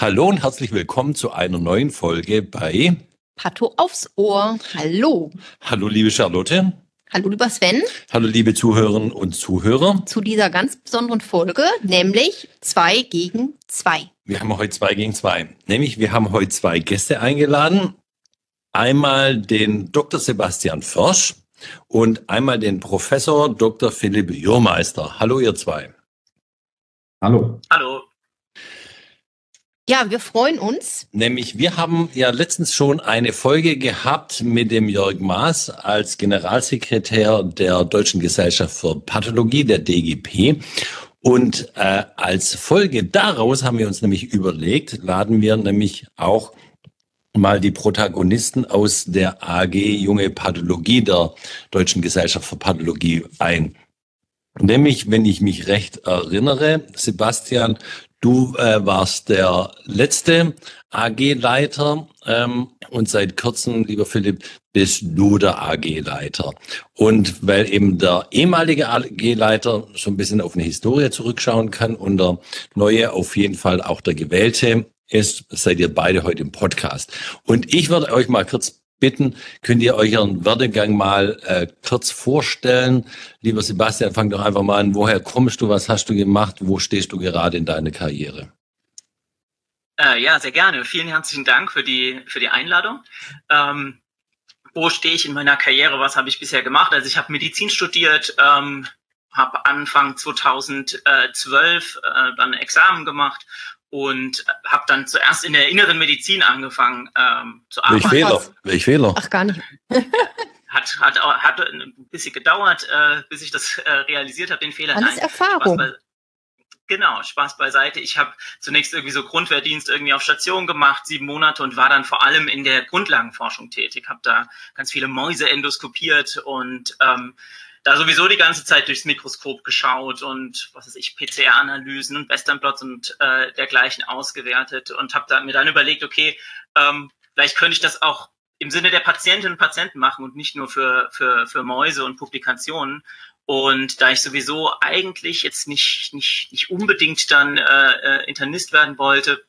Hallo und herzlich willkommen zu einer neuen Folge bei Pato aufs Ohr. Hallo. Hallo, liebe Charlotte. Hallo, lieber Sven. Hallo, liebe Zuhörerinnen und Zuhörer. Zu dieser ganz besonderen Folge, nämlich zwei gegen zwei. Wir haben heute zwei gegen zwei. Nämlich, wir haben heute zwei Gäste eingeladen. Einmal den Dr. Sebastian Försch und einmal den Professor Dr. Philipp Jurmeister. Hallo, ihr zwei. Hallo. Hallo. Ja, wir freuen uns. Nämlich, wir haben ja letztens schon eine Folge gehabt mit dem Jörg Maas als Generalsekretär der Deutschen Gesellschaft für Pathologie, der DGP. Und äh, als Folge daraus haben wir uns nämlich überlegt, laden wir nämlich auch mal die Protagonisten aus der AG Junge Pathologie der Deutschen Gesellschaft für Pathologie ein. Nämlich, wenn ich mich recht erinnere, Sebastian, Du äh, warst der letzte AG-Leiter ähm, und seit kurzem, lieber Philipp, bist du der AG-Leiter. Und weil eben der ehemalige AG-Leiter so ein bisschen auf eine Historie zurückschauen kann und der neue auf jeden Fall auch der gewählte ist, seid ihr beide heute im Podcast. Und ich würde euch mal kurz bitten, könnt ihr euch Ihren Werdegang mal äh, kurz vorstellen. Lieber Sebastian, fang doch einfach mal an. Woher kommst du? Was hast du gemacht? Wo stehst du gerade in deiner Karriere? Äh, ja, sehr gerne. Vielen herzlichen Dank für die, für die Einladung. Ähm, wo stehe ich in meiner Karriere? Was habe ich bisher gemacht? Also ich habe Medizin studiert, ähm, habe Anfang 2012 äh, dann Examen gemacht und habe dann zuerst in der inneren Medizin angefangen ähm, zu arbeiten. Welch Fehler? Welch Fehler? Ach, gar nicht. hat, hat, hat ein bisschen gedauert, äh, bis ich das äh, realisiert habe, den Fehler. Alles Nein, Erfahrung. Spaß genau, Spaß beiseite. Ich habe zunächst irgendwie so Grundwehrdienst irgendwie auf Station gemacht, sieben Monate und war dann vor allem in der Grundlagenforschung tätig. Habe da ganz viele Mäuse endoskopiert und ähm, da sowieso die ganze Zeit durchs Mikroskop geschaut und was weiß ich, PCR-Analysen und Westernplots und äh, dergleichen ausgewertet und habe da, mir dann überlegt, okay, ähm, vielleicht könnte ich das auch im Sinne der Patientinnen und Patienten machen und nicht nur für, für, für Mäuse und Publikationen. Und da ich sowieso eigentlich jetzt nicht, nicht, nicht unbedingt dann äh, äh Internist werden wollte,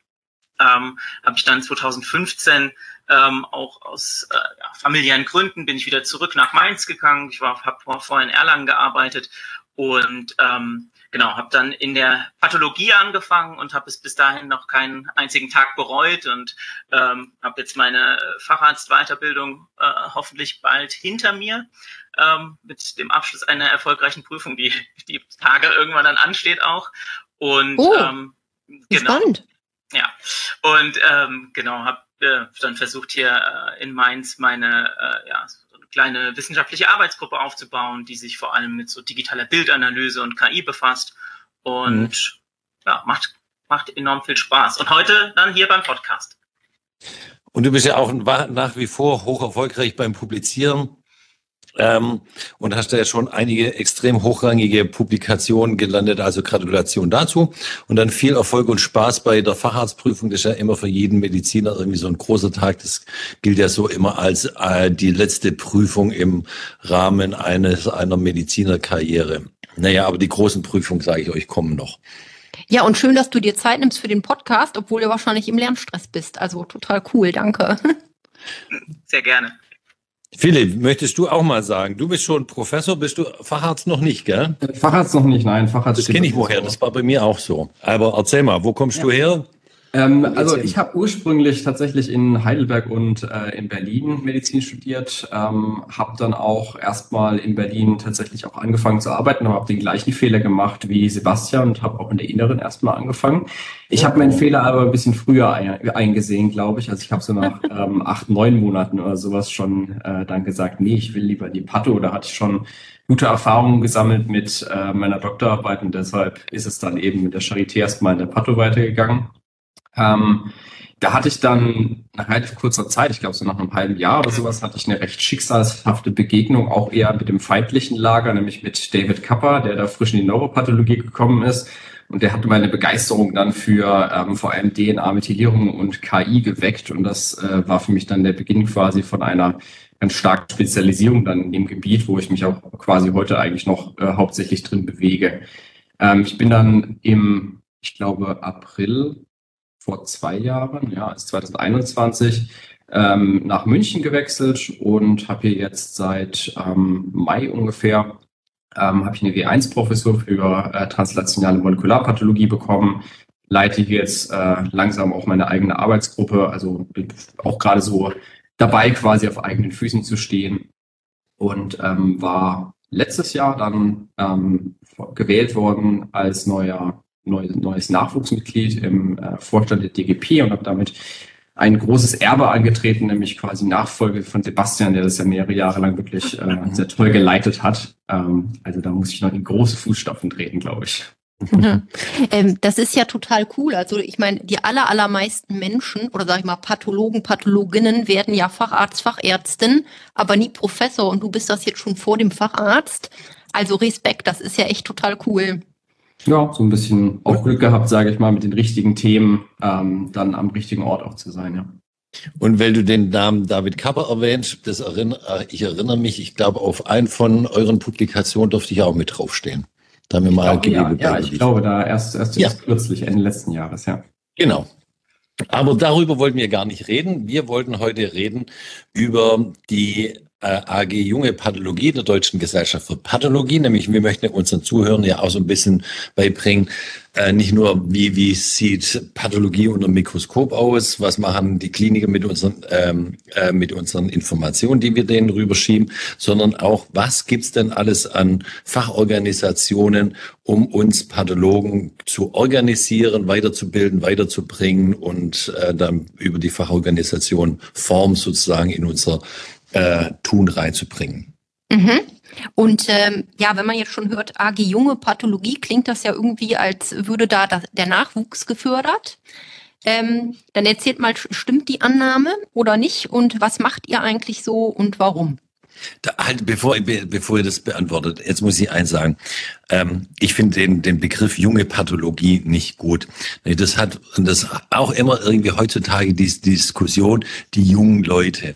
ähm, habe ich dann 2015 ähm, auch aus äh, ja, familiären Gründen bin ich wieder zurück nach Mainz gegangen. Ich war habe vorher in Erlangen gearbeitet und ähm, genau habe dann in der Pathologie angefangen und habe es bis dahin noch keinen einzigen Tag bereut und ähm, habe jetzt meine Facharztweiterbildung äh, hoffentlich bald hinter mir ähm, mit dem Abschluss einer erfolgreichen Prüfung, die die Tage irgendwann dann ansteht auch und oh, ähm, genau. Spannend. Ja, und ähm, genau, habe äh, dann versucht hier äh, in Mainz meine äh, ja, so eine kleine wissenschaftliche Arbeitsgruppe aufzubauen, die sich vor allem mit so digitaler Bildanalyse und KI befasst. Und mhm. ja, macht, macht enorm viel Spaß. Und heute dann hier beim Podcast. Und du bist ja auch nach wie vor hoch erfolgreich beim Publizieren. Ähm, und hast da ja schon einige extrem hochrangige Publikationen gelandet, also Gratulation dazu. Und dann viel Erfolg und Spaß bei der Facharztprüfung. Das ist ja immer für jeden Mediziner irgendwie so ein großer Tag. Das gilt ja so immer als äh, die letzte Prüfung im Rahmen eines einer Medizinerkarriere. Naja, aber die großen Prüfungen, sage ich euch, kommen noch. Ja, und schön, dass du dir Zeit nimmst für den Podcast, obwohl du wahrscheinlich im Lernstress bist. Also total cool, danke. Sehr gerne. Philipp, möchtest du auch mal sagen? Du bist schon Professor, bist du Facharzt noch nicht, gell? Facharzt noch nicht, nein. Facharzt das kenne ich woher, das war bei mir auch so. Aber erzähl mal, wo kommst ja. du her? Ähm, also ich habe ursprünglich tatsächlich in Heidelberg und äh, in Berlin Medizin studiert, ähm, habe dann auch erstmal in Berlin tatsächlich auch angefangen zu arbeiten, aber habe den gleichen Fehler gemacht wie Sebastian und habe auch in der Inneren erstmal angefangen. Ich habe meinen Fehler aber ein bisschen früher ein, eingesehen, glaube ich. Also ich habe so nach ähm, acht, neun Monaten oder sowas schon äh, dann gesagt, nee, ich will lieber die Pato. Da hatte ich schon gute Erfahrungen gesammelt mit äh, meiner Doktorarbeit und deshalb ist es dann eben mit der Charité erstmal in der Pato weitergegangen. Ähm, da hatte ich dann nach relativ kurzer Zeit, ich glaube so nach einem halben Jahr oder sowas, hatte ich eine recht schicksalshafte Begegnung, auch eher mit dem feindlichen Lager, nämlich mit David Kapper, der da frisch in die Neuropathologie gekommen ist. Und der hatte meine Begeisterung dann für ähm, vor allem DNA-Methylierung und KI geweckt. Und das äh, war für mich dann der Beginn quasi von einer ganz starken Spezialisierung dann in dem Gebiet, wo ich mich auch quasi heute eigentlich noch äh, hauptsächlich drin bewege. Ähm, ich bin dann im, ich glaube, April vor zwei Jahren, ja, ist 2021, ähm, nach München gewechselt und habe hier jetzt seit ähm, Mai ungefähr ähm, habe ich eine W1-Professur für äh, translationale Molekularpathologie bekommen, leite hier jetzt äh, langsam auch meine eigene Arbeitsgruppe, also bin auch gerade so dabei, quasi auf eigenen Füßen zu stehen und ähm, war letztes Jahr dann ähm, gewählt worden als neuer neu, neues Nachwuchsmitglied im äh, Vorstand der DGP und habe damit ein großes Erbe angetreten, nämlich quasi Nachfolge von Sebastian, der das ja mehrere Jahre lang wirklich äh, sehr toll geleitet hat. Ähm, also da muss ich noch in große Fußstapfen treten, glaube ich. Mhm. Ähm, das ist ja total cool. Also ich meine, die aller, allermeisten Menschen oder sag ich mal Pathologen, Pathologinnen werden ja Facharzt, Fachärztin, aber nie Professor und du bist das jetzt schon vor dem Facharzt. Also Respekt, das ist ja echt total cool. Ja, so ein bisschen auch Glück gehabt, sage ich mal, mit den richtigen Themen ähm, dann am richtigen Ort auch zu sein, ja. Und weil du den Namen David Kapper erwähnst, das erinnere, ich erinnere mich, ich glaube, auf einen von euren Publikationen durfte ich auch mit draufstehen. Da haben wir mal glaube, ja, ja, ich glaube, da erst, erst ja. kürzlich, Ende letzten Jahres, ja. Genau. Aber darüber wollten wir gar nicht reden. Wir wollten heute reden über die äh, AG Junge Pathologie der Deutschen Gesellschaft für Pathologie. Nämlich wir möchten unseren Zuhörern ja auch so ein bisschen beibringen, äh, nicht nur wie, wie sieht Pathologie unter dem Mikroskop aus, was machen die Kliniker mit unseren, ähm, äh, mit unseren Informationen, die wir denen rüberschieben, sondern auch, was gibt's denn alles an Fachorganisationen, um uns Pathologen zu organisieren, weiterzubilden, weiterzubringen und äh, dann über die Fachorganisation Form sozusagen in unser äh, Tun reinzubringen. Mhm. Und ähm, ja, wenn man jetzt schon hört, AG Junge Pathologie, klingt das ja irgendwie, als würde da das, der Nachwuchs gefördert. Ähm, dann erzählt mal, stimmt die Annahme oder nicht? Und was macht ihr eigentlich so und warum? Da, halt, bevor, bevor ihr das beantwortet, jetzt muss ich eins sagen. Ähm, ich finde den, den Begriff junge Pathologie nicht gut. Das hat das auch immer irgendwie heutzutage die, die Diskussion, die jungen Leute.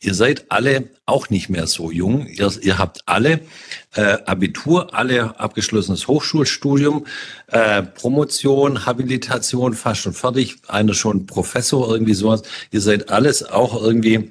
Ihr seid alle auch nicht mehr so jung. Ihr, ihr habt alle äh, Abitur, alle abgeschlossenes Hochschulstudium, äh, Promotion, Habilitation, fast schon fertig, einer schon Professor, irgendwie sowas. Ihr seid alles auch irgendwie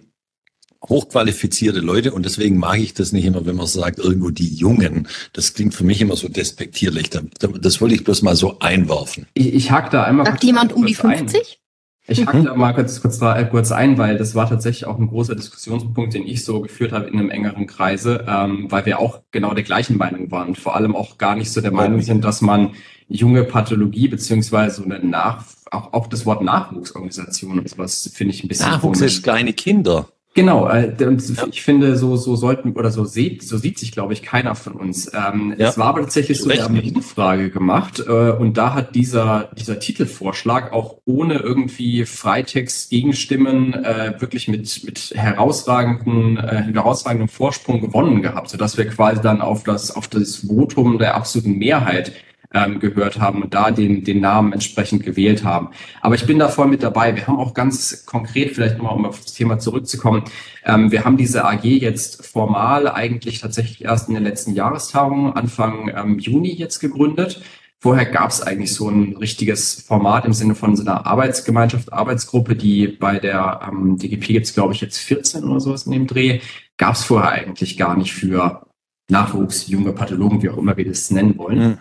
hochqualifizierte Leute und deswegen mag ich das nicht immer, wenn man sagt, irgendwo die Jungen. Das klingt für mich immer so despektierlich. Das wollte ich bloß mal so einwerfen. Ich, ich hake da einmal. Sagt jemand um die 50? Ein. Ich hake da mal kurz, kurz, äh, kurz ein, weil das war tatsächlich auch ein großer Diskussionspunkt, den ich so geführt habe in einem engeren Kreise, ähm, weil wir auch genau der gleichen Meinung waren. Vor allem auch gar nicht so der Meinung sind, dass man junge Pathologie beziehungsweise eine Nach auch, auch das Wort Nachwuchsorganisation und sowas finde ich ein bisschen. Nachwuchs komisch. ist kleine Kinder. Genau, äh, und ja. ich finde, so, so sollten oder so sieht, so sieht sich, glaube ich, keiner von uns. Ähm, ja. Es war aber tatsächlich so, wir haben eine Umfrage gemacht äh, und da hat dieser, dieser Titelvorschlag auch ohne irgendwie Freitext Gegenstimmen äh, wirklich mit, mit herausragenden, äh, herausragendem Vorsprung gewonnen gehabt, sodass wir quasi dann auf das, auf das Votum der absoluten Mehrheit ähm, gehört haben und da den, den Namen entsprechend gewählt haben. Aber ich bin da voll mit dabei. Wir haben auch ganz konkret, vielleicht nochmal, um auf das Thema zurückzukommen, ähm, wir haben diese AG jetzt formal eigentlich tatsächlich erst in der letzten Jahrestagung, Anfang ähm, Juni jetzt gegründet. Vorher gab es eigentlich so ein richtiges Format im Sinne von so einer Arbeitsgemeinschaft, Arbeitsgruppe, die bei der ähm, DGP gibt es, glaube ich, jetzt 14 oder sowas in dem Dreh. Gab es vorher eigentlich gar nicht für Nachwuchs, junge Pathologen, wie auch immer wir das nennen wollen.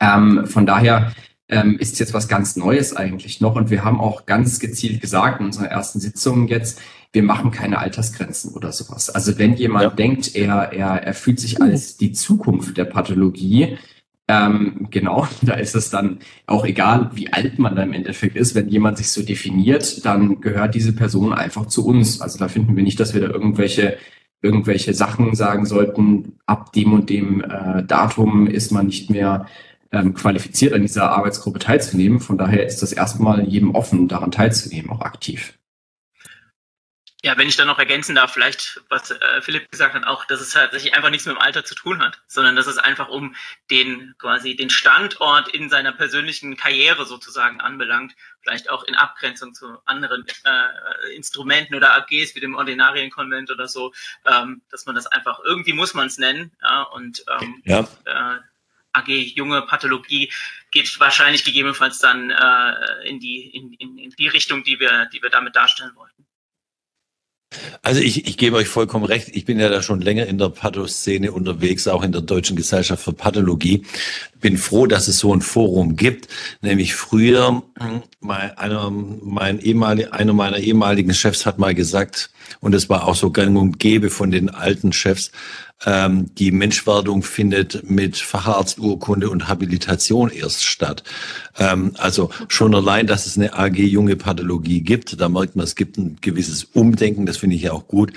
Mhm. Ähm, von daher ähm, ist jetzt was ganz Neues eigentlich noch. Und wir haben auch ganz gezielt gesagt in unserer ersten Sitzung jetzt, wir machen keine Altersgrenzen oder sowas. Also wenn jemand ja. denkt, er, er, er fühlt sich als die Zukunft der Pathologie, ähm, genau, da ist es dann auch egal, wie alt man da im Endeffekt ist. Wenn jemand sich so definiert, dann gehört diese Person einfach zu uns. Also da finden wir nicht, dass wir da irgendwelche irgendwelche Sachen sagen sollten, ab dem und dem äh, Datum ist man nicht mehr ähm, qualifiziert, an dieser Arbeitsgruppe teilzunehmen. Von daher ist das erstmal jedem offen, daran teilzunehmen, auch aktiv. Ja, wenn ich dann noch ergänzen darf, vielleicht, was äh, Philipp gesagt hat, auch, dass es tatsächlich einfach nichts mit dem Alter zu tun hat, sondern dass es einfach um den quasi den Standort in seiner persönlichen Karriere sozusagen anbelangt, vielleicht auch in Abgrenzung zu anderen äh, Instrumenten oder AGs wie dem Ordinarienkonvent oder so, ähm, dass man das einfach irgendwie muss man es nennen, ja, und ähm, ja. Äh, AG Junge Pathologie geht wahrscheinlich gegebenenfalls dann äh, in, die, in, in, in die Richtung, die wir, die wir damit darstellen wollten. Also ich, ich gebe euch vollkommen recht. Ich bin ja da schon länger in der Pathoszene unterwegs, auch in der Deutschen Gesellschaft für Pathologie. Bin froh, dass es so ein Forum gibt. Nämlich früher, mein, einer, mein ehemalig, einer meiner ehemaligen Chefs hat mal gesagt, und es war auch so gang und gäbe von den alten Chefs, ähm, die Menschwerdung findet mit Facharzturkunde und Habilitation erst statt. Ähm, also schon allein, dass es eine AG junge Pathologie gibt, da merkt man, es gibt ein gewisses Umdenken, das finde ich ja auch gut.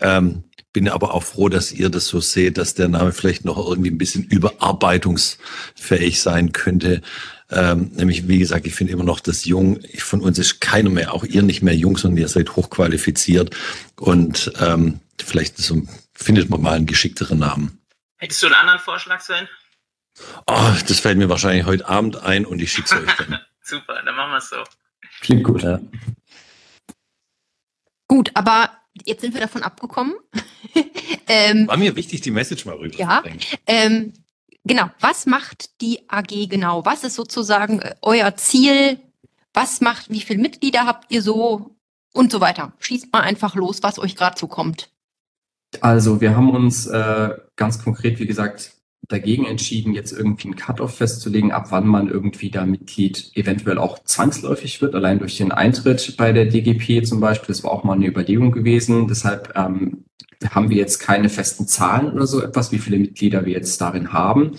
Ähm, bin aber auch froh, dass ihr das so seht, dass der Name vielleicht noch irgendwie ein bisschen überarbeitungsfähig sein könnte. Ähm, nämlich, wie gesagt, ich finde immer noch, dass jung, von uns ist keiner mehr, auch ihr nicht mehr jung, sondern ihr seid hochqualifiziert. Und ähm, vielleicht so, findet man mal einen geschickteren Namen. Hättest du einen anderen Vorschlag, Sven? Oh, das fällt mir wahrscheinlich heute Abend ein und ich schicke es euch dann. Super, dann machen wir es so. Klingt gut. Ja. Gut, aber jetzt sind wir davon abgekommen. ähm, War mir wichtig, die Message mal rüber ja, ähm, Genau, was macht die AG genau? Was ist sozusagen äh, euer Ziel? Was macht, wie viele Mitglieder habt ihr so und so weiter? Schießt mal einfach los, was euch gerade so kommt. Also wir haben uns äh, ganz konkret, wie gesagt, dagegen entschieden, jetzt irgendwie einen Cut-off festzulegen, ab wann man irgendwie da Mitglied eventuell auch zwangsläufig wird, allein durch den Eintritt bei der DGP zum Beispiel. Das war auch mal eine Überlegung gewesen. Deshalb ähm, haben wir jetzt keine festen Zahlen oder so etwas, wie viele Mitglieder wir jetzt darin haben.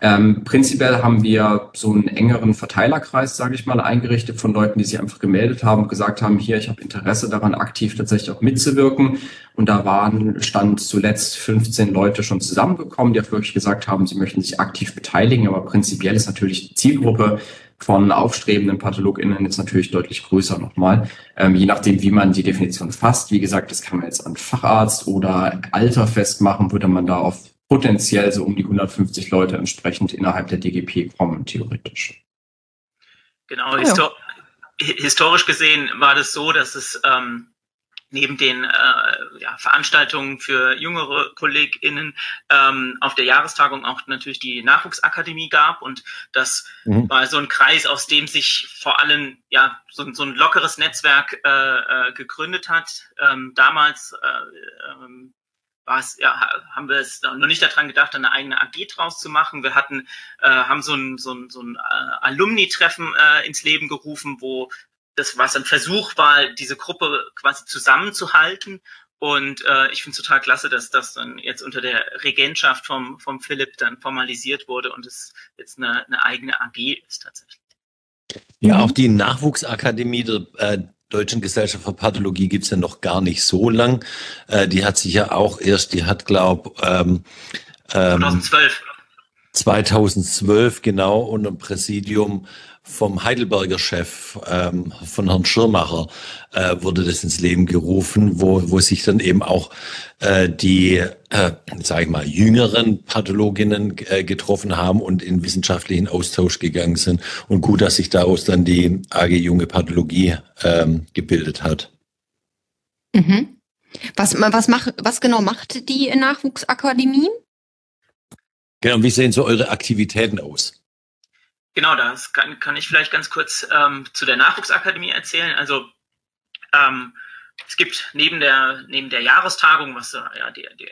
Ähm, prinzipiell haben wir so einen engeren Verteilerkreis, sage ich mal, eingerichtet von Leuten, die sich einfach gemeldet haben und gesagt haben, hier, ich habe Interesse daran, aktiv tatsächlich auch mitzuwirken. Und da waren, stand zuletzt 15 Leute schon zusammengekommen, die auch wirklich gesagt haben, sie möchten sich aktiv beteiligen. Aber prinzipiell ist natürlich die Zielgruppe von aufstrebenden PathologInnen jetzt natürlich deutlich größer nochmal. Ähm, je nachdem, wie man die Definition fasst. Wie gesagt, das kann man jetzt an Facharzt oder Alter festmachen, würde man da auf potenziell so um die 150 Leute entsprechend innerhalb der DGP kommen, theoretisch. Genau, oh, histor historisch gesehen war das so, dass es ähm, neben den äh, ja, Veranstaltungen für jüngere KollegInnen ähm, auf der Jahrestagung auch natürlich die Nachwuchsakademie gab und das mhm. war so ein Kreis, aus dem sich vor allem ja so, so ein lockeres Netzwerk äh, äh, gegründet hat. Ähm, damals was, ja, haben wir es noch nicht daran gedacht, eine eigene AG draus zu machen. Wir hatten, äh, haben so ein, so ein, so ein äh, Alumni-Treffen äh, ins Leben gerufen, wo das was ein Versuch war, diese Gruppe quasi zusammenzuhalten. Und äh, ich finde es total klasse, dass das dann jetzt unter der Regentschaft vom, vom Philipp dann formalisiert wurde und es jetzt eine, eine eigene AG ist tatsächlich. Ja, auch die Nachwuchsakademie äh, Deutschen Gesellschaft für Pathologie gibt's ja noch gar nicht so lang. Äh, die hat sich ja auch erst, die hat, glaub, ähm, ähm, 2012. 2012 genau unter dem Präsidium vom Heidelberger Chef, ähm, von Herrn Schirmacher, äh, wurde das ins Leben gerufen, wo, wo sich dann eben auch äh, die, äh, sage ich mal, jüngeren Pathologinnen äh, getroffen haben und in wissenschaftlichen Austausch gegangen sind. Und gut, dass sich daraus dann die AG Junge Pathologie ähm, gebildet hat. Mhm. Was, was, mach, was genau macht die Nachwuchsakademie? Genau, wie sehen so eure Aktivitäten aus? Genau, das kann, kann ich vielleicht ganz kurz ähm, zu der Nachwuchsakademie erzählen. Also ähm, es gibt neben der, neben der Jahrestagung, was ja die, die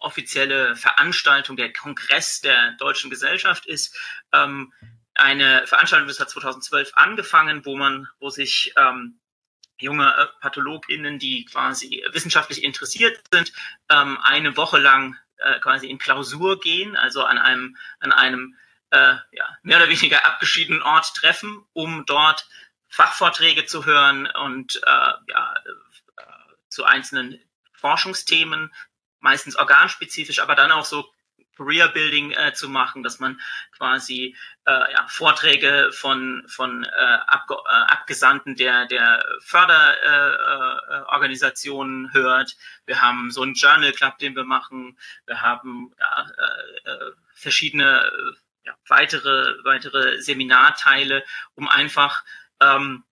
offizielle Veranstaltung, der Kongress der Deutschen Gesellschaft ist, ähm, eine Veranstaltung, das hat 2012 angefangen, wo man, wo sich ähm, junge PathologInnen, die quasi wissenschaftlich interessiert sind, ähm, eine Woche lang äh, quasi in Klausur gehen, also an einem, an einem äh, ja, mehr oder weniger abgeschiedenen Ort treffen, um dort Fachvorträge zu hören und äh, ja, äh, zu einzelnen Forschungsthemen, meistens organspezifisch, aber dann auch so Career Building äh, zu machen, dass man quasi äh, ja, Vorträge von, von äh, Abge äh, Abgesandten der, der Förderorganisationen äh, äh, hört. Wir haben so einen Journal Club, den wir machen. Wir haben ja, verschiedene ja, weitere, weitere Seminarteile, um einfach ähm,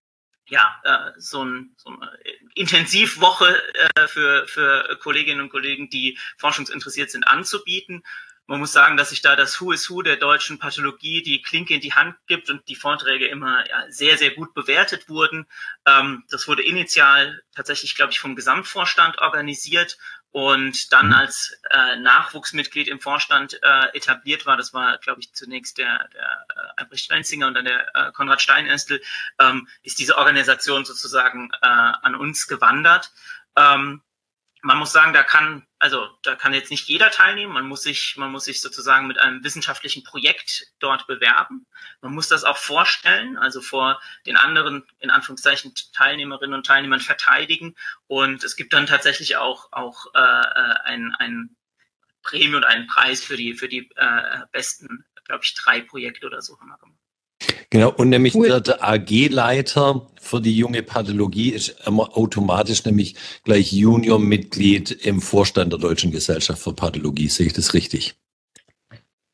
ja, äh, so, ein, so eine Intensivwoche äh, für, für Kolleginnen und Kollegen, die forschungsinteressiert sind, anzubieten. Man muss sagen, dass sich da das Who is Who der deutschen Pathologie die Klinke in die Hand gibt und die Vorträge immer ja, sehr, sehr gut bewertet wurden. Ähm, das wurde initial tatsächlich, glaube ich, vom Gesamtvorstand organisiert und dann mhm. als äh, Nachwuchsmitglied im Vorstand äh, etabliert war. Das war, glaube ich, zunächst der, der äh, Albrecht Steinzinger und dann der äh, Konrad Steinestel, ähm, ist diese Organisation sozusagen äh, an uns gewandert. Ähm, man muss sagen, da kann, also da kann jetzt nicht jeder teilnehmen. Man muss sich, man muss sich sozusagen mit einem wissenschaftlichen Projekt dort bewerben. Man muss das auch vorstellen, also vor den anderen, in Anführungszeichen, Teilnehmerinnen und Teilnehmern verteidigen. Und es gibt dann tatsächlich auch, auch äh, äh ein, ein Prämie und einen Preis für die, für die äh, besten, glaube ich, drei Projekte oder so haben wir gemacht. Genau, und nämlich cool. der, AG-Leiter für die junge Pathologie ist immer automatisch nämlich gleich Junior-Mitglied im Vorstand der Deutschen Gesellschaft für Pathologie. Sehe ich das richtig?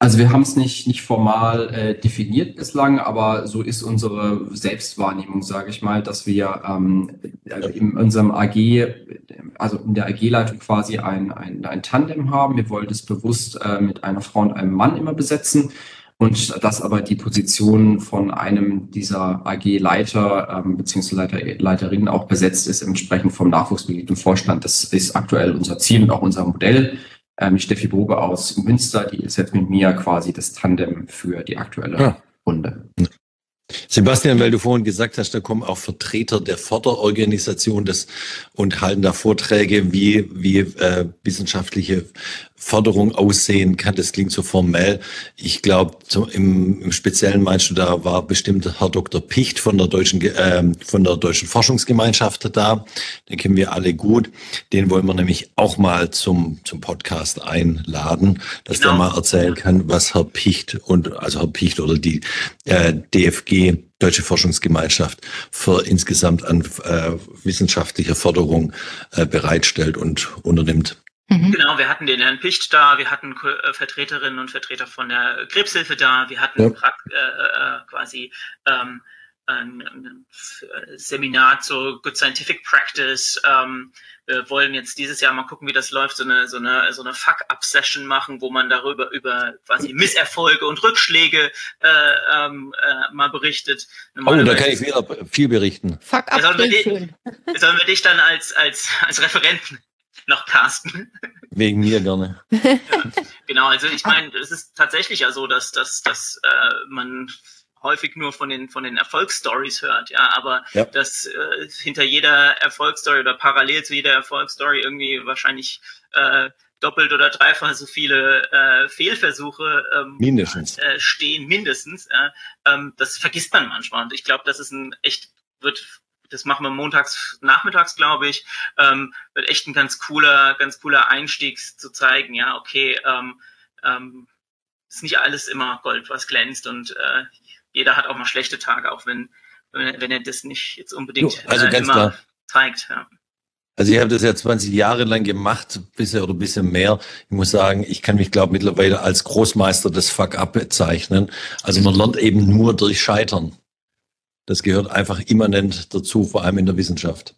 Also wir haben es nicht, nicht formal äh, definiert bislang, aber so ist unsere Selbstwahrnehmung, sage ich mal, dass wir ähm, in unserem AG, also in der AG-Leitung quasi ein, ein, ein Tandem haben. Wir wollen das bewusst äh, mit einer Frau und einem Mann immer besetzen und dass aber die Position von einem dieser AG-Leiter ähm, bzw. Leiter, Leiterinnen auch besetzt ist, entsprechend vom Nachwuchsmitglied im Vorstand. Das ist aktuell unser Ziel und auch unser Modell. Ähm, Steffi Bobe aus Münster, die ist jetzt mit mir quasi das Tandem für die aktuelle ja. Runde. Sebastian, weil du vorhin gesagt hast, da kommen auch Vertreter der Förderorganisation des, und halten da Vorträge, wie, wie äh, wissenschaftliche Förderung aussehen kann. Das klingt so formell. Ich glaube, im, im Speziellen meinst du, da war bestimmt Herr Dr. Picht von der deutschen, äh, von der deutschen Forschungsgemeinschaft da. Den kennen wir alle gut. Den wollen wir nämlich auch mal zum, zum Podcast einladen, dass genau. der mal erzählen kann, was Herr Picht und, also Herr Picht oder die äh, DFG Deutsche Forschungsgemeinschaft für insgesamt an äh, wissenschaftlicher Förderung äh, bereitstellt und unternimmt. Mhm. Genau, wir hatten den Herrn Picht da, wir hatten äh, Vertreterinnen und Vertreter von der Krebshilfe da, wir hatten ja. äh, äh, quasi ähm, ein, ein, Seminar zur Good Scientific Practice. Ähm, wir wollen jetzt dieses Jahr mal gucken, wie das läuft, so eine, so eine, so eine Fuck-Up-Session machen, wo man darüber über quasi Misserfolge und Rückschläge äh, ähm, äh, mal berichtet. Oh, da kann ich wieder viel berichten. Fuck-Up, sollen, wir dich, sollen wir dich dann als, als, als Referenten noch casten. Wegen mir gerne. ja, genau, also ich meine, es ist tatsächlich ja so, dass, dass, dass äh, man häufig nur von den von den Erfolgsstories hört, ja, aber ja. dass äh, hinter jeder Erfolgsstory oder parallel zu jeder Erfolgsstory irgendwie wahrscheinlich äh, doppelt oder dreifach so viele äh, Fehlversuche ähm, mindestens. Äh, stehen, mindestens. Äh, ähm, das vergisst man manchmal und ich glaube, das ist ein echt wird das machen wir montags, nachmittags, glaube ich, ähm, wird echt ein ganz cooler, ganz cooler Einstieg zu zeigen, ja, okay, ähm, ähm, ist nicht alles immer Gold, was glänzt und äh, jeder hat auch mal schlechte Tage, auch wenn, wenn, wenn er das nicht jetzt unbedingt jo, also äh, immer klar. zeigt. Ja. Also ich habe das ja 20 Jahre lang gemacht, bisher oder ein bisschen mehr. Ich muss sagen, ich kann mich, glaube mittlerweile als Großmeister des Fuck-Up bezeichnen. Also man lernt eben nur durch Scheitern. Das gehört einfach immanent dazu, vor allem in der Wissenschaft.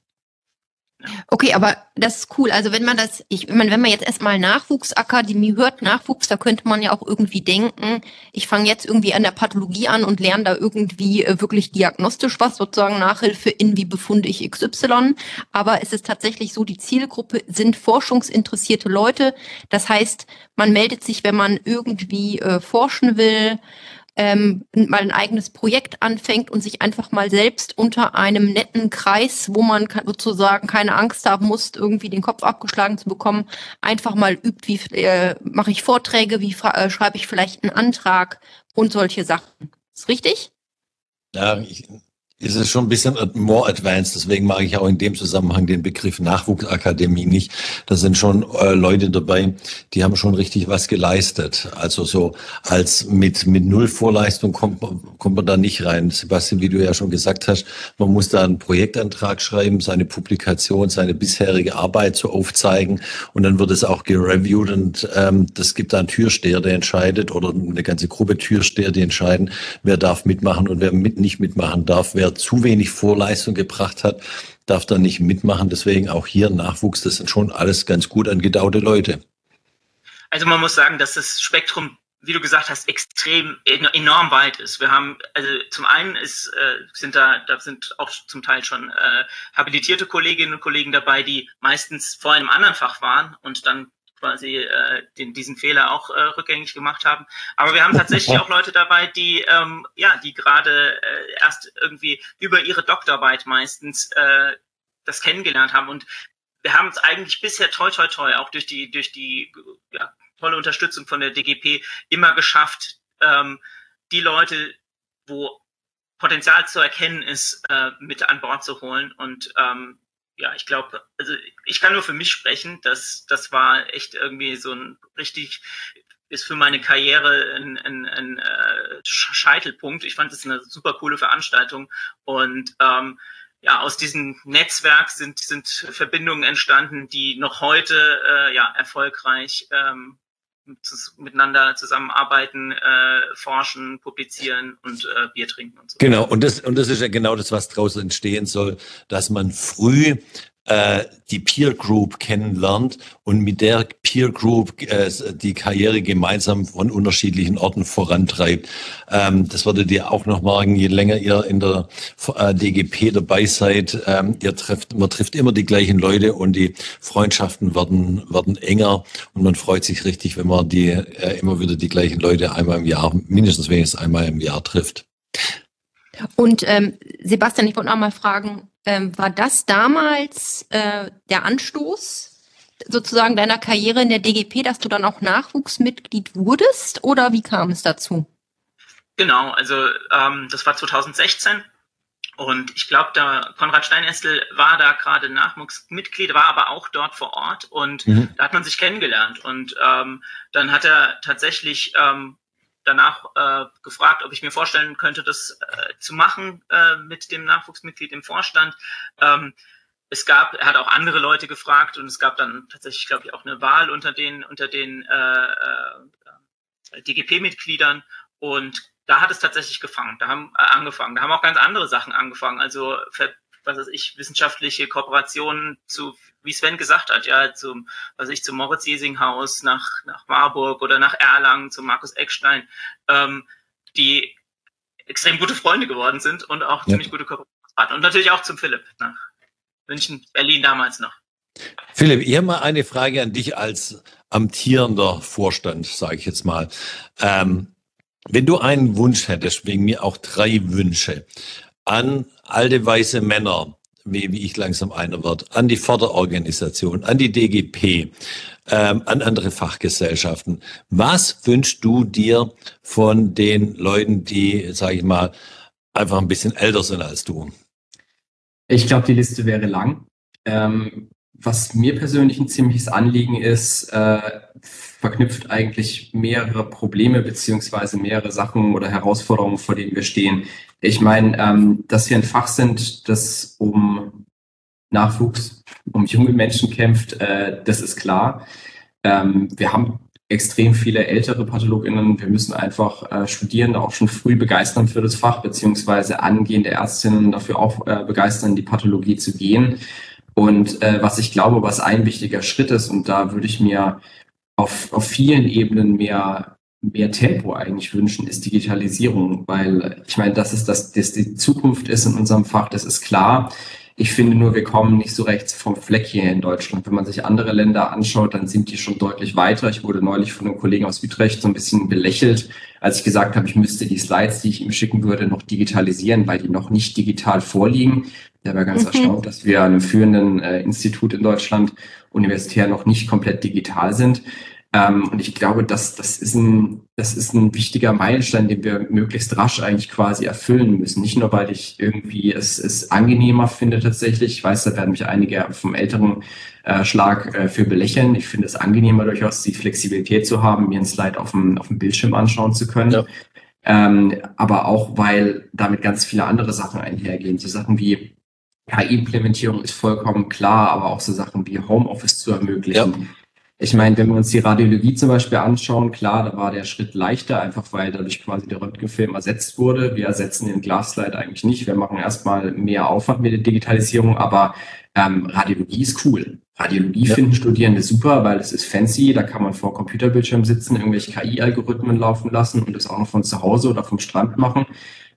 Okay, aber das ist cool. Also wenn man das, ich meine, wenn man jetzt erstmal Nachwuchsakademie hört, Nachwuchs, da könnte man ja auch irgendwie denken, ich fange jetzt irgendwie an der Pathologie an und lerne da irgendwie äh, wirklich diagnostisch was, sozusagen Nachhilfe in, wie befunde ich XY. Aber es ist tatsächlich so, die Zielgruppe sind forschungsinteressierte Leute. Das heißt, man meldet sich, wenn man irgendwie äh, forschen will, ähm, mal ein eigenes Projekt anfängt und sich einfach mal selbst unter einem netten Kreis, wo man sozusagen keine Angst haben muss, irgendwie den Kopf abgeschlagen zu bekommen, einfach mal übt, wie äh, mache ich Vorträge, wie äh, schreibe ich vielleicht einen Antrag und solche Sachen. Ist richtig? Ja, ich, ist es schon ein bisschen more advanced. Deswegen mag ich auch in dem Zusammenhang den Begriff Nachwuchsakademie nicht. Da sind schon äh, Leute dabei, die haben schon richtig was geleistet. Also so als mit, mit Null Vorleistung kommt, kommt man da nicht rein. Sebastian, wie du ja schon gesagt hast, man muss da einen Projektantrag schreiben, seine Publikation, seine bisherige Arbeit so aufzeigen und dann wird es auch gereviewt und ähm, das gibt da einen Türsteher, der entscheidet oder eine ganze Gruppe Türsteher, die entscheiden, wer darf mitmachen und wer mit nicht mitmachen darf, wer wer zu wenig Vorleistung gebracht hat, darf dann nicht mitmachen. Deswegen auch hier Nachwuchs, das sind schon alles ganz gut angedaute Leute. Also man muss sagen, dass das Spektrum wie du gesagt hast, extrem enorm weit ist. Wir haben, also zum einen ist, äh, sind da, da sind auch zum Teil schon äh, habilitierte Kolleginnen und Kollegen dabei, die meistens vor einem anderen Fach waren und dann quasi äh, den, diesen Fehler auch äh, rückgängig gemacht haben. Aber wir haben tatsächlich auch Leute dabei, die ähm, ja, die gerade äh, erst irgendwie über ihre Doktorarbeit meistens äh, das kennengelernt haben und wir haben es eigentlich bisher toi toi toi auch durch die durch die ja, tolle Unterstützung von der DGP immer geschafft, ähm, die Leute, wo Potenzial zu erkennen ist, äh, mit an Bord zu holen. Und ähm, ja, ich glaube, also ich kann nur für mich sprechen, dass das war echt irgendwie so ein richtig ist für meine Karriere ein, ein, ein äh, Scheitelpunkt. Ich fand es eine super coole Veranstaltung und ähm, ja, aus diesem Netzwerk sind, sind Verbindungen entstanden, die noch heute äh, ja, erfolgreich ähm, miteinander zusammenarbeiten, äh, forschen, publizieren und äh, Bier trinken und so. Genau, und das, und das ist ja genau das, was daraus entstehen soll, dass man früh äh, die Peer Group kennenlernt und mit der Peer Group äh, die Karriere gemeinsam von unterschiedlichen Orten vorantreibt. Ähm, das werdet ihr auch noch morgen, je länger ihr in der äh, DGP dabei seid. Ähm, ihr trefft, man trifft immer die gleichen Leute und die Freundschaften werden, werden enger und man freut sich richtig, wenn man die äh, immer wieder die gleichen Leute einmal im Jahr, mindestens wenigstens einmal im Jahr trifft. Und ähm, Sebastian, ich wollte noch mal fragen, ähm, war das damals äh, der Anstoß sozusagen deiner Karriere in der DGP, dass du dann auch Nachwuchsmitglied wurdest oder wie kam es dazu? Genau, also ähm, das war 2016 und ich glaube, da Konrad Steinestel war da gerade Nachwuchsmitglied, war aber auch dort vor Ort und mhm. da hat man sich kennengelernt und ähm, dann hat er tatsächlich ähm, danach äh, gefragt, ob ich mir vorstellen könnte, das äh, zu machen äh, mit dem Nachwuchsmitglied im Vorstand. Ähm, es gab, er hat auch andere Leute gefragt und es gab dann tatsächlich, glaube ich, auch eine Wahl unter den unter den äh, äh, DGP-Mitgliedern und da hat es tatsächlich gefangen, da haben äh, angefangen, da haben auch ganz andere Sachen angefangen, also was weiß ich, wissenschaftliche Kooperationen zu, wie Sven gesagt hat, ja, zum, was weiß ich, zum Moritz Jesinghaus nach, nach Marburg oder nach Erlangen, zu Markus Eckstein, ähm, die extrem gute Freunde geworden sind und auch ja. ziemlich gute Kooperationspartner. Und natürlich auch zum Philipp nach München, Berlin damals noch. Philipp, ich habe mal eine Frage an dich als amtierender Vorstand, sage ich jetzt mal. Ähm, wenn du einen Wunsch hättest, wegen mir auch drei Wünsche, an alte weiße Männer, wie, wie ich langsam einer wird, an die Förderorganisation, an die DGP, ähm, an andere Fachgesellschaften. Was wünschst du dir von den Leuten, die, sage ich mal, einfach ein bisschen älter sind als du? Ich glaube, die Liste wäre lang. Ähm, was mir persönlich ein ziemliches Anliegen ist, äh, verknüpft eigentlich mehrere Probleme beziehungsweise mehrere Sachen oder Herausforderungen, vor denen wir stehen. Ich meine, ähm, dass wir ein Fach sind, das um Nachwuchs, um junge Menschen kämpft, äh, das ist klar. Ähm, wir haben extrem viele ältere PathologInnen. Wir müssen einfach äh, Studierende auch schon früh begeistern für das Fach, beziehungsweise angehende Ärztinnen dafür auch äh, begeistern, die Pathologie zu gehen. Und äh, was ich glaube, was ein wichtiger Schritt ist, und da würde ich mir auf, auf vielen Ebenen mehr mehr Tempo eigentlich wünschen, ist Digitalisierung, weil ich meine, das ist das, das die Zukunft ist in unserem Fach, das ist klar. Ich finde nur, wir kommen nicht so rechts vom Fleck hier in Deutschland. Wenn man sich andere Länder anschaut, dann sind die schon deutlich weiter. Ich wurde neulich von einem Kollegen aus Utrecht so ein bisschen belächelt, als ich gesagt habe, ich müsste die Slides, die ich ihm schicken würde, noch digitalisieren, weil die noch nicht digital vorliegen. Der war ganz mhm. erstaunt, dass wir an einem führenden äh, Institut in Deutschland universitär noch nicht komplett digital sind. Ähm, und ich glaube, dass das ist ein, das ist ein wichtiger Meilenstein, den wir möglichst rasch eigentlich quasi erfüllen müssen. Nicht nur, weil ich irgendwie es, es angenehmer finde tatsächlich. Ich weiß, da werden mich einige vom älteren äh, Schlag äh, für belächeln. Ich finde es angenehmer durchaus, die Flexibilität zu haben, mir ein Slide auf dem, auf dem Bildschirm anschauen zu können. Ja. Ähm, aber auch, weil damit ganz viele andere Sachen einhergehen. So Sachen wie KI-Implementierung ist vollkommen klar, aber auch so Sachen wie Homeoffice zu ermöglichen. Ja ich meine, wenn wir uns die Radiologie zum Beispiel anschauen, klar, da war der Schritt leichter, einfach weil dadurch quasi der Röntgenfilm ersetzt wurde. Wir ersetzen den Glasslide eigentlich nicht. Wir machen erstmal mehr Aufwand mit der Digitalisierung, aber ähm, Radiologie ist cool. Radiologie ja. finden Studierende super, weil es ist fancy, da kann man vor Computerbildschirm sitzen, irgendwelche KI-Algorithmen laufen lassen und das auch noch von zu Hause oder vom Strand machen.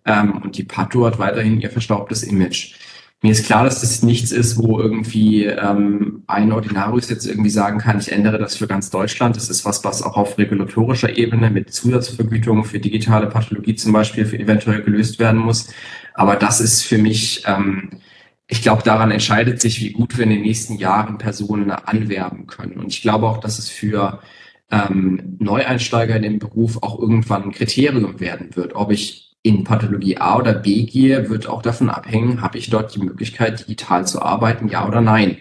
Ähm, und die Pato hat weiterhin ihr verstaubtes Image. Mir ist klar, dass das nichts ist, wo irgendwie ähm, ein Ordinarius jetzt irgendwie sagen kann, ich ändere das für ganz Deutschland. Das ist was, was auch auf regulatorischer Ebene mit Zusatzvergütung für digitale Pathologie zum Beispiel für eventuell gelöst werden muss. Aber das ist für mich, ähm, ich glaube, daran entscheidet sich, wie gut wir in den nächsten Jahren Personen anwerben können. Und ich glaube auch, dass es für ähm, Neueinsteiger in den Beruf auch irgendwann ein Kriterium werden wird, ob ich in Pathologie A oder B gehe, wird auch davon abhängen, habe ich dort die Möglichkeit, digital zu arbeiten, ja oder nein.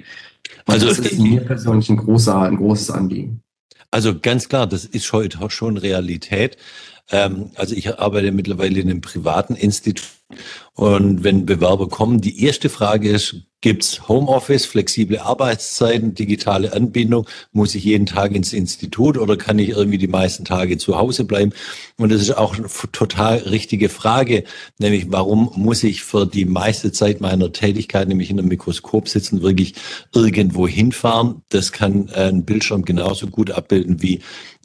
Und also das ist mir persönlich ein, großer, ein großes Anliegen. Also ganz klar, das ist heute schon Realität. Ähm, also ich arbeite mittlerweile in einem privaten Institut und wenn Bewerber kommen, die erste Frage ist, gibt's Homeoffice, flexible Arbeitszeiten, digitale Anbindung? Muss ich jeden Tag ins Institut oder kann ich irgendwie die meisten Tage zu Hause bleiben? Und das ist auch eine total richtige Frage, nämlich warum muss ich für die meiste Zeit meiner Tätigkeit, nämlich in einem Mikroskop sitzen, wirklich irgendwo hinfahren? Das kann ein Bildschirm genauso gut abbilden wie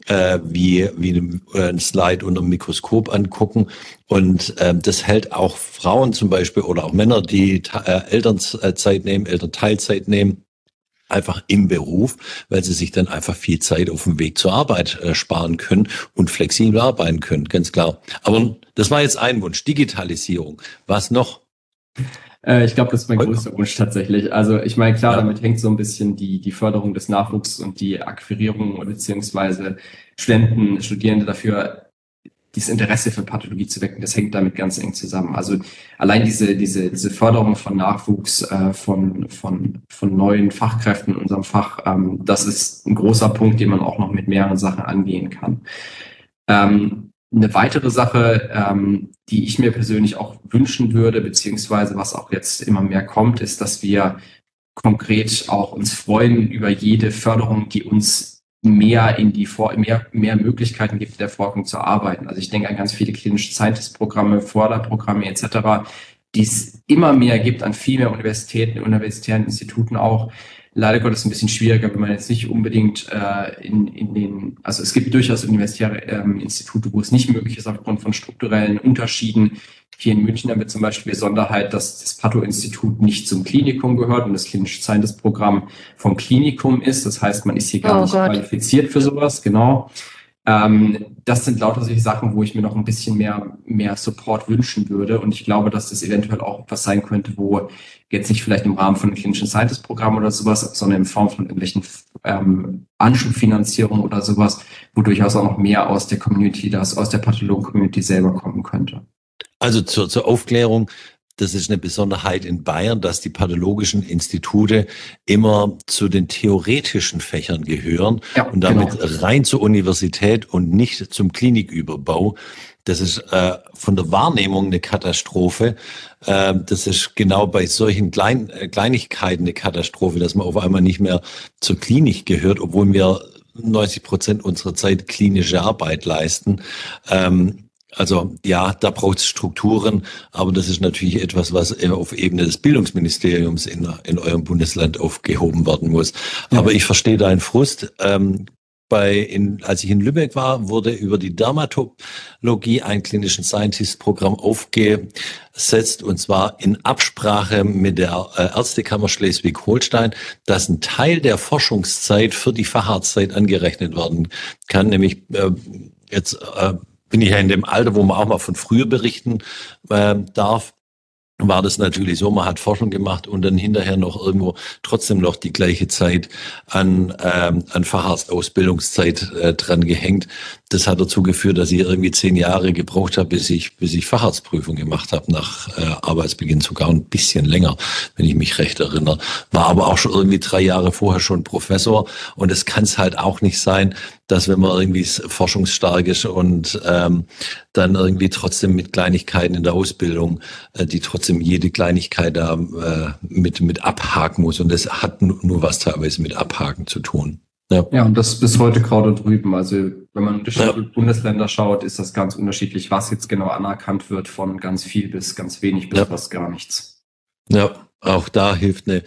äh, wie, wie äh, ein Slide unter dem Mikroskop angucken. Und ähm, das hält auch Frauen zum Beispiel oder auch Männer, die äh, Elternzeit nehmen, Elternteilzeit nehmen, einfach im Beruf, weil sie sich dann einfach viel Zeit auf dem Weg zur Arbeit äh, sparen können und flexibel arbeiten können, ganz klar. Aber das war jetzt ein Wunsch, Digitalisierung. Was noch? Äh, ich glaube, das ist mein größter Wunsch tatsächlich. Also ich meine, klar, ja. damit hängt so ein bisschen die, die Förderung des Nachwuchs und die Akquirierung beziehungsweise Studenten, Studierende dafür dieses Interesse für Pathologie zu wecken, das hängt damit ganz eng zusammen. Also allein diese, diese, diese Förderung von Nachwuchs, äh, von, von, von neuen Fachkräften in unserem Fach, ähm, das ist ein großer Punkt, den man auch noch mit mehreren Sachen angehen kann. Ähm, eine weitere Sache, ähm, die ich mir persönlich auch wünschen würde, beziehungsweise was auch jetzt immer mehr kommt, ist, dass wir konkret auch uns freuen über jede Förderung, die uns mehr in die Vor mehr, mehr Möglichkeiten gibt, der Forschung zu arbeiten. Also ich denke an ganz viele klinische Scientist-Programme, Förderprogramme etc., die es immer mehr gibt an viel mehr Universitäten, universitären Instituten auch, leider Gottes ein bisschen schwieriger, wenn man jetzt nicht unbedingt äh, in, in den, also es gibt durchaus universitäre ähm, Institute, wo es nicht möglich ist, aufgrund von strukturellen Unterschieden. Hier in München haben wir zum Beispiel die Besonderheit, dass das Pato-Institut nicht zum Klinikum gehört und das klinische Scientist-Programm vom Klinikum ist. Das heißt, man ist hier gar oh nicht Gott. qualifiziert für sowas, genau. Ähm, das sind lauter solche Sachen, wo ich mir noch ein bisschen mehr, mehr Support wünschen würde. Und ich glaube, dass das eventuell auch etwas sein könnte, wo jetzt nicht vielleicht im Rahmen von einem klinischen Scientist-Programm oder sowas, sondern in Form von irgendwelchen ähm, Anschubfinanzierung oder sowas, wo durchaus auch noch mehr aus der Community, das aus der Pathologen-Community selber kommen könnte. Also zur, zur Aufklärung, das ist eine Besonderheit in Bayern, dass die pathologischen Institute immer zu den theoretischen Fächern gehören ja, und damit genau. rein zur Universität und nicht zum Kliniküberbau. Das ist äh, von der Wahrnehmung eine Katastrophe. Äh, das ist genau bei solchen Klein, äh, Kleinigkeiten eine Katastrophe, dass man auf einmal nicht mehr zur Klinik gehört, obwohl wir 90 Prozent unserer Zeit klinische Arbeit leisten. Ähm, also ja, da braucht es Strukturen, aber das ist natürlich etwas, was auf Ebene des Bildungsministeriums in, in eurem Bundesland aufgehoben werden muss. Ja. Aber ich verstehe deinen Frust. Ähm, bei in, als ich in Lübeck war, wurde über die Dermatologie ein klinischen Scientist-Programm aufgesetzt und zwar in Absprache mit der äh, Ärztekammer Schleswig-Holstein, dass ein Teil der Forschungszeit für die Facharztzeit angerechnet werden kann, nämlich äh, jetzt äh, bin ich ja in dem Alter, wo man auch mal von früher berichten äh, darf war das natürlich so, man hat Forschung gemacht und dann hinterher noch irgendwo trotzdem noch die gleiche Zeit an, ähm, an Facharztausbildungszeit äh, dran gehängt. Das hat dazu geführt, dass ich irgendwie zehn Jahre gebraucht habe, bis ich, bis ich Facharztprüfung gemacht habe, nach äh, Arbeitsbeginn sogar ein bisschen länger, wenn ich mich recht erinnere. War aber auch schon irgendwie drei Jahre vorher schon Professor und es kann es halt auch nicht sein, dass wenn man irgendwie forschungsstark ist und ähm, dann irgendwie trotzdem mit Kleinigkeiten in der Ausbildung, äh, die trotzdem jede Kleinigkeit da äh, mit, mit abhaken muss. Und das hat nur was teilweise mit Abhaken zu tun. Ja. ja, und das bis heute Kraut und drüben. Also wenn man unterschiedliche ja. Bundesländer schaut, ist das ganz unterschiedlich, was jetzt genau anerkannt wird, von ganz viel bis ganz wenig bis ja. fast gar nichts. Ja, Auch da hilft eine,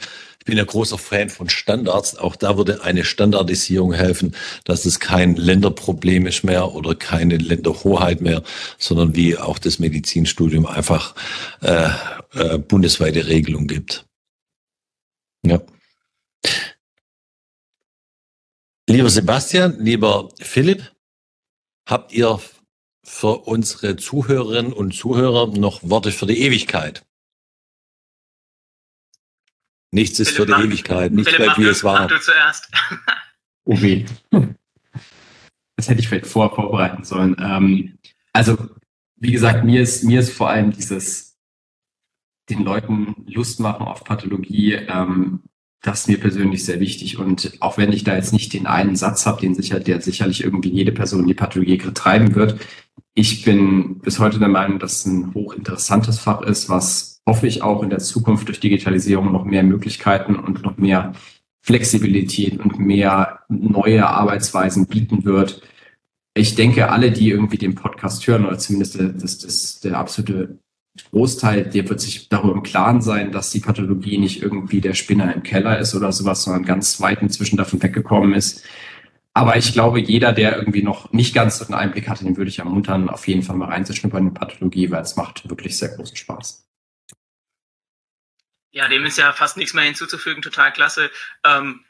bin ein großer Fan von Standards, auch da würde eine Standardisierung helfen, dass es kein Länderproblem ist mehr oder keine Länderhoheit mehr, sondern wie auch das Medizinstudium einfach äh, äh, bundesweite Regelung gibt. Ja. Lieber Sebastian, lieber Philipp, habt ihr für unsere Zuhörerinnen und Zuhörer noch Worte für die Ewigkeit? Nichts ist Philipp, für die Ewigkeit, nicht bleibt wie es war. Du zuerst. Oh weh. Das hätte ich vielleicht vorher vorbereiten sollen. Ähm, also, wie gesagt, mir ist, mir ist vor allem dieses den Leuten Lust machen auf Pathologie, ähm, das ist mir persönlich sehr wichtig. Und auch wenn ich da jetzt nicht den einen Satz habe, den sicher, der sicherlich irgendwie jede Person die Pathologie treiben wird, ich bin bis heute der Meinung, dass es ein hochinteressantes Fach ist, was hoffe ich auch in der Zukunft durch Digitalisierung noch mehr Möglichkeiten und noch mehr Flexibilität und mehr neue Arbeitsweisen bieten wird. Ich denke, alle, die irgendwie den Podcast hören, oder zumindest das, das, der absolute Großteil, der wird sich darüber im Klaren sein, dass die Pathologie nicht irgendwie der Spinner im Keller ist oder sowas, sondern ganz weit inzwischen davon weggekommen ist. Aber ich glaube, jeder, der irgendwie noch nicht ganz so einen Einblick hatte, den würde ich ermuntern, auf jeden Fall mal reinzuschnuppern in Pathologie, weil es macht wirklich sehr großen Spaß. Ja, dem ist ja fast nichts mehr hinzuzufügen, total klasse. Ähm,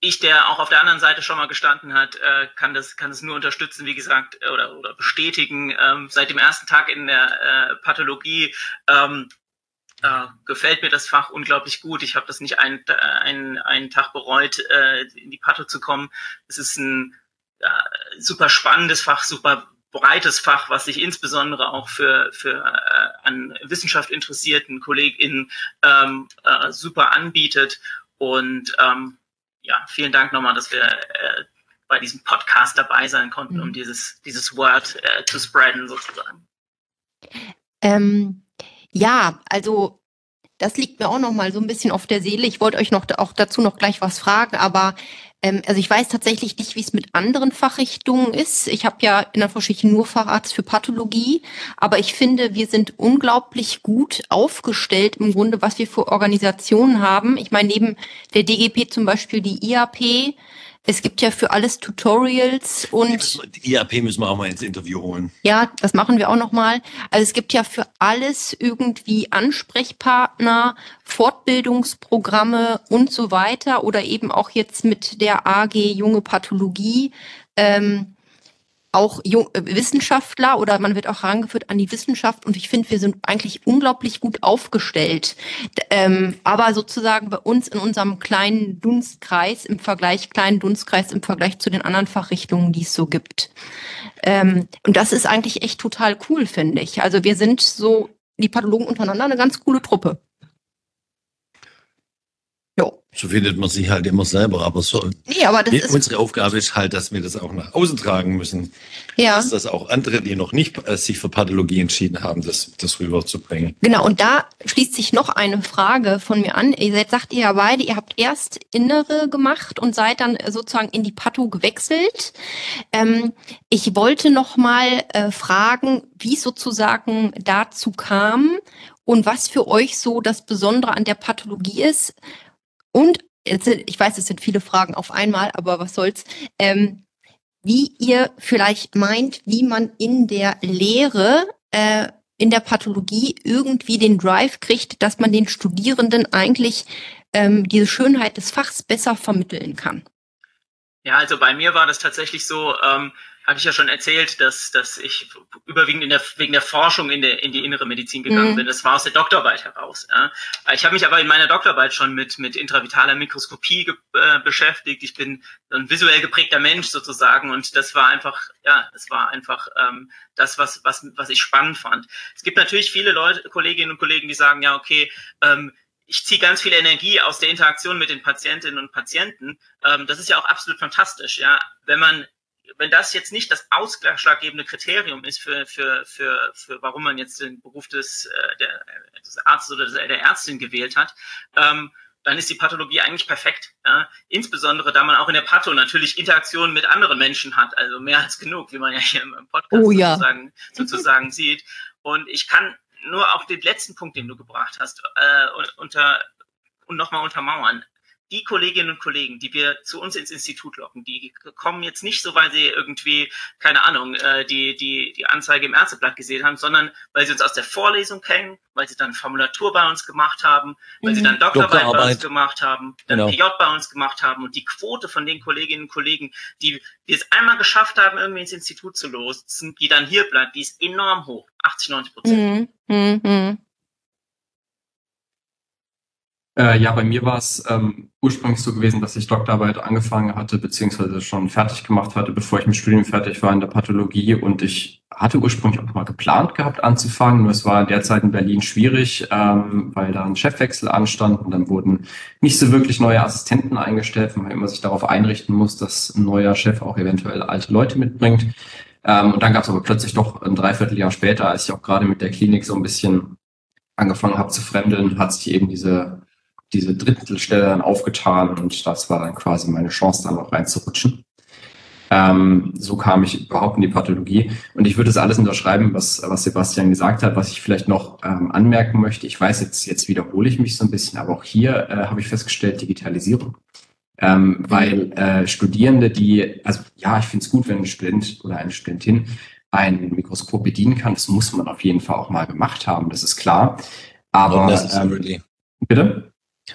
ich, der auch auf der anderen Seite schon mal gestanden hat, äh, kann das kann das nur unterstützen, wie gesagt, äh, oder oder bestätigen. Ähm, seit dem ersten Tag in der äh, Pathologie ähm, äh, gefällt mir das Fach unglaublich gut. Ich habe das nicht einen, einen, einen Tag bereut, äh, in die Patho zu kommen. Es ist ein äh, super spannendes Fach, super breites Fach, was sich insbesondere auch für, für äh, an Wissenschaft interessierten KollegInnen ähm, äh, super anbietet. Und ähm, ja, vielen Dank nochmal, dass wir äh, bei diesem Podcast dabei sein konnten, mhm. um dieses, dieses Word äh, zu spreaden sozusagen. Ähm, ja, also das liegt mir auch noch mal so ein bisschen auf der Seele. Ich wollte euch noch auch dazu noch gleich was fragen, aber also ich weiß tatsächlich nicht, wie es mit anderen Fachrichtungen ist. Ich habe ja in der Vorgeschichte nur Facharzt für Pathologie, aber ich finde, wir sind unglaublich gut aufgestellt im Grunde, was wir für Organisationen haben. Ich meine, neben der DGP zum Beispiel die IAP, es gibt ja für alles Tutorials und die IAP müssen wir auch mal ins Interview holen. Ja, das machen wir auch noch mal. Also es gibt ja für alles irgendwie Ansprechpartner, Fortbildungsprogramme und so weiter oder eben auch jetzt mit der AG Junge Pathologie. Ähm, auch äh, Wissenschaftler oder man wird auch herangeführt an die Wissenschaft und ich finde, wir sind eigentlich unglaublich gut aufgestellt. Ähm, aber sozusagen bei uns in unserem kleinen Dunstkreis im Vergleich, kleinen Dunstkreis im Vergleich zu den anderen Fachrichtungen, die es so gibt. Ähm, und das ist eigentlich echt total cool, finde ich. Also wir sind so, die Pathologen untereinander eine ganz coole Truppe. So findet man sich halt immer selber, aber so. Nee, aber das ist unsere Aufgabe ist halt, dass wir das auch nach außen tragen müssen. Ja. Dass das auch andere, die noch nicht äh, sich für Pathologie entschieden haben, das, das rüberzubringen. Genau. Und da schließt sich noch eine Frage von mir an. Ihr seid, sagt ihr ja beide, ihr habt erst Innere gemacht und seid dann sozusagen in die Patho gewechselt. Ähm, ich wollte noch mal äh, fragen, wie es sozusagen dazu kam und was für euch so das Besondere an der Pathologie ist und jetzt, ich weiß, es sind viele Fragen auf einmal, aber was soll's. Ähm, wie ihr vielleicht meint, wie man in der Lehre, äh, in der Pathologie irgendwie den Drive kriegt, dass man den Studierenden eigentlich ähm, diese Schönheit des Fachs besser vermitteln kann. Ja, also bei mir war das tatsächlich so, ähm, habe ich ja schon erzählt, dass, dass ich überwiegend in der, wegen der Forschung in, der, in die innere Medizin gegangen mhm. bin. Das war aus der Doktorarbeit heraus. Ja. Ich habe mich aber in meiner Doktorarbeit schon mit, mit intravitaler Mikroskopie ge, äh, beschäftigt. Ich bin ein visuell geprägter Mensch sozusagen und das war einfach, ja, das war einfach ähm, das, was, was, was ich spannend fand. Es gibt natürlich viele Leute, Kolleginnen und Kollegen, die sagen, ja, okay, ähm, ich ziehe ganz viel Energie aus der Interaktion mit den Patientinnen und Patienten. Ähm, das ist ja auch absolut fantastisch, ja. Wenn man wenn das jetzt nicht das ausschlaggebende Kriterium ist für, für, für, für warum man jetzt den Beruf des, äh, der, des Arztes oder der Ärztin gewählt hat, ähm, dann ist die Pathologie eigentlich perfekt. Ja? Insbesondere, da man auch in der Patho natürlich Interaktionen mit anderen Menschen hat, also mehr als genug, wie man ja hier im Podcast oh, ja. sozusagen, sozusagen sieht. Und ich kann nur auch den letzten Punkt, den du gebracht hast, äh, unter, und nochmal untermauern die Kolleginnen und Kollegen, die wir zu uns ins Institut locken, die kommen jetzt nicht so, weil sie irgendwie, keine Ahnung, äh, die, die, die Anzeige im Ärzteblatt gesehen haben, sondern weil sie uns aus der Vorlesung kennen, weil sie dann Formulatur bei uns gemacht haben, weil mhm. sie dann Doktorarbeit, Doktorarbeit, bei uns gemacht haben, dann genau. PJ bei uns gemacht haben und die Quote von den Kolleginnen und Kollegen, die, die es einmal geschafft haben, irgendwie ins Institut zu losen, die dann hier bleibt, die ist enorm hoch, 80, 90 Prozent. Mhm. Mhm. Äh, ja, bei mir war es ähm, ursprünglich so gewesen, dass ich Doktorarbeit angefangen hatte, beziehungsweise schon fertig gemacht hatte, bevor ich mit Studium fertig war in der Pathologie. Und ich hatte ursprünglich auch mal geplant gehabt anzufangen. Nur es war in der Zeit in Berlin schwierig, ähm, weil da ein Chefwechsel anstand und dann wurden nicht so wirklich neue Assistenten eingestellt, weil man immer sich darauf einrichten muss, dass ein neuer Chef auch eventuell alte Leute mitbringt. Ähm, und dann gab es aber plötzlich doch ein Dreivierteljahr später, als ich auch gerade mit der Klinik so ein bisschen angefangen habe zu fremdeln, hat sich eben diese diese Drittelstelle dann aufgetan und das war dann quasi meine Chance, da noch reinzurutschen. Ähm, so kam ich überhaupt in die Pathologie. Und ich würde das alles unterschreiben, was, was Sebastian gesagt hat. Was ich vielleicht noch ähm, anmerken möchte, ich weiß, jetzt, jetzt wiederhole ich mich so ein bisschen, aber auch hier äh, habe ich festgestellt, Digitalisierung. Ähm, weil äh, Studierende, die, also ja, ich finde es gut, wenn ein Student oder eine Studentin ein Mikroskop bedienen kann. Das muss man auf jeden Fall auch mal gemacht haben, das ist klar. Aber ähm, bitte?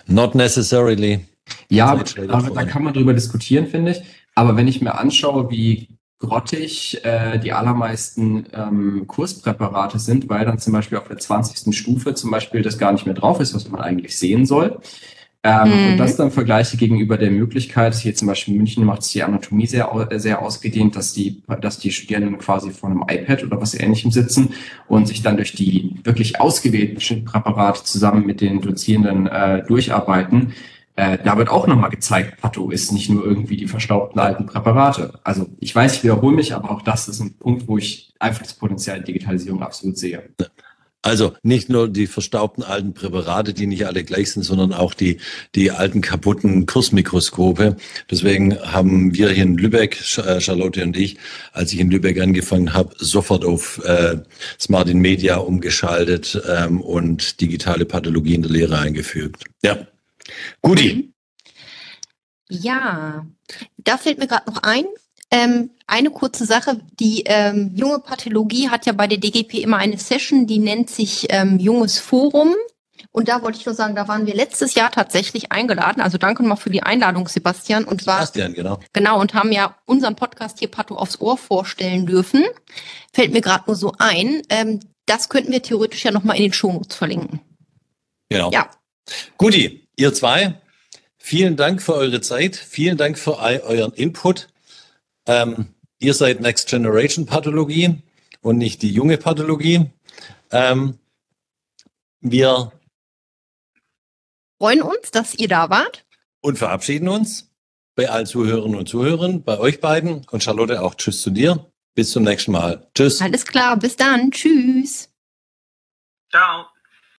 Not necessarily. Ja, aber da kann man drüber diskutieren, finde ich. Aber wenn ich mir anschaue, wie grottig äh, die allermeisten ähm, Kurspräparate sind, weil dann zum Beispiel auf der 20. Stufe zum Beispiel das gar nicht mehr drauf ist, was man eigentlich sehen soll, ähm, mhm. Und das dann vergleiche gegenüber der Möglichkeit, hier zum Beispiel in München macht es die Anatomie sehr, sehr ausgedehnt, dass die, dass die Studierenden quasi vor einem iPad oder was ähnlichem sitzen und sich dann durch die wirklich ausgewählten Schnittpräparate zusammen mit den Dozierenden äh, durcharbeiten. Äh, da wird auch nochmal gezeigt, Patho ist nicht nur irgendwie die verstaubten alten Präparate. Also ich weiß, ich wiederhole mich, aber auch das ist ein Punkt, wo ich einfach das Potenzial der Digitalisierung absolut sehe. Also nicht nur die verstaubten alten Präparate, die nicht alle gleich sind, sondern auch die, die alten kaputten Kursmikroskope. Deswegen haben wir hier in Lübeck, äh, Charlotte und ich, als ich in Lübeck angefangen habe, sofort auf äh, Smart in Media umgeschaltet ähm, und digitale Pathologie in der Lehre eingefügt. Ja. Guti. Ja, da fällt mir gerade noch ein, ähm, eine kurze Sache, die ähm, junge Pathologie hat ja bei der DGP immer eine Session, die nennt sich ähm, Junges Forum. Und da wollte ich nur sagen, da waren wir letztes Jahr tatsächlich eingeladen. Also danke nochmal für die Einladung, Sebastian. Und war, Sebastian, genau. Genau, und haben ja unseren Podcast hier Pato aufs Ohr vorstellen dürfen. Fällt mir gerade nur so ein. Ähm, das könnten wir theoretisch ja nochmal in den Shownotes verlinken. Genau. Ja. Guti, ihr zwei, vielen Dank für eure Zeit. Vielen Dank für euren Input. Ähm, ihr seid Next Generation Pathologie und nicht die junge Pathologie. Ähm, wir freuen uns, dass ihr da wart. Und verabschieden uns bei allen Zuhörerinnen und Zuhörern, bei euch beiden und Charlotte auch Tschüss zu dir. Bis zum nächsten Mal. Tschüss. Alles klar, bis dann. Tschüss. Ciao.